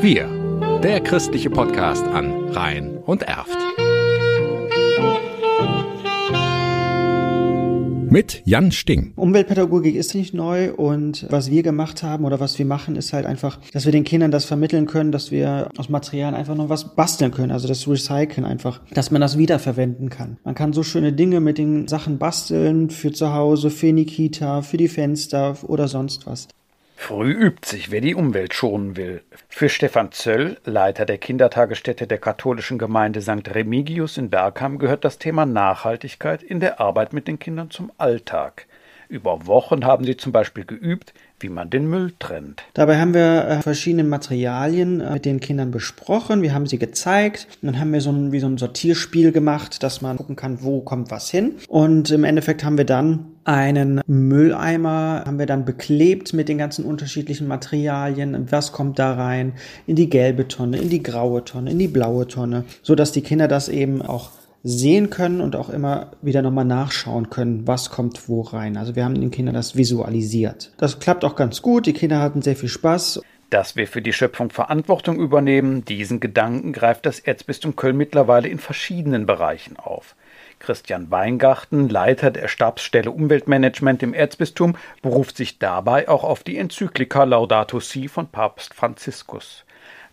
Wir, der christliche Podcast an Rhein und Erft. Mit Jan Sting. Umweltpädagogik ist nicht neu und was wir gemacht haben oder was wir machen, ist halt einfach, dass wir den Kindern das vermitteln können, dass wir aus Materialien einfach noch was basteln können, also das Recyceln einfach, dass man das wiederverwenden kann. Man kann so schöne Dinge mit den Sachen basteln für zu Hause, für die Kita, für die Fenster oder sonst was. Früh übt sich, wer die Umwelt schonen will. Für Stefan Zöll, Leiter der Kindertagesstätte der katholischen Gemeinde St. Remigius in Bergham, gehört das Thema Nachhaltigkeit in der Arbeit mit den Kindern zum Alltag. Über Wochen haben sie zum Beispiel geübt, wie man den Müll trennt. Dabei haben wir äh, verschiedene Materialien äh, mit den Kindern besprochen. Wir haben sie gezeigt. Dann haben wir so ein, wie so ein Sortierspiel gemacht, dass man gucken kann, wo kommt was hin. Und im Endeffekt haben wir dann einen Mülleimer haben wir dann beklebt mit den ganzen unterschiedlichen Materialien. Was kommt da rein? In die gelbe Tonne, in die graue Tonne, in die blaue Tonne, so dass die Kinder das eben auch sehen können und auch immer wieder nochmal nachschauen können, was kommt wo rein. Also wir haben den Kindern das visualisiert. Das klappt auch ganz gut. Die Kinder hatten sehr viel Spaß. Dass wir für die Schöpfung Verantwortung übernehmen, diesen Gedanken greift das Erzbistum Köln mittlerweile in verschiedenen Bereichen auf. Christian Weingarten, Leiter der Stabsstelle Umweltmanagement im Erzbistum, beruft sich dabei auch auf die Enzyklika Laudato Si von Papst Franziskus.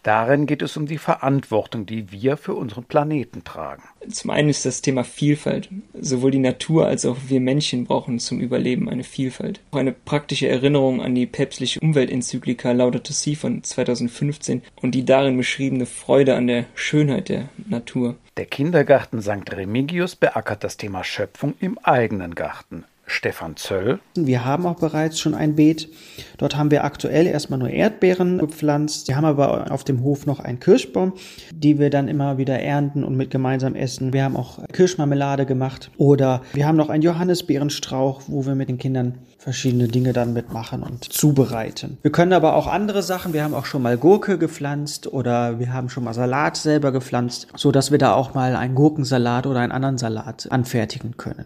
Darin geht es um die Verantwortung, die wir für unseren Planeten tragen. Zum einen ist das Thema Vielfalt. Sowohl die Natur als auch wir Menschen brauchen zum Überleben eine Vielfalt. Auch eine praktische Erinnerung an die päpstliche Umweltenzyklika Laudato Si von 2015 und die darin beschriebene Freude an der Schönheit der Natur. Der Kindergarten St. Remigius beackert das Thema Schöpfung im eigenen Garten. Stefan Zöll. Wir haben auch bereits schon ein Beet. Dort haben wir aktuell erstmal nur Erdbeeren gepflanzt. Wir haben aber auf dem Hof noch einen Kirschbaum, die wir dann immer wieder ernten und mit gemeinsam essen. Wir haben auch Kirschmarmelade gemacht oder wir haben noch einen Johannisbeerenstrauch, wo wir mit den Kindern verschiedene Dinge dann mitmachen und zubereiten. Wir können aber auch andere Sachen. Wir haben auch schon mal Gurke gepflanzt oder wir haben schon mal Salat selber gepflanzt, so dass wir da auch mal einen Gurkensalat oder einen anderen Salat anfertigen können.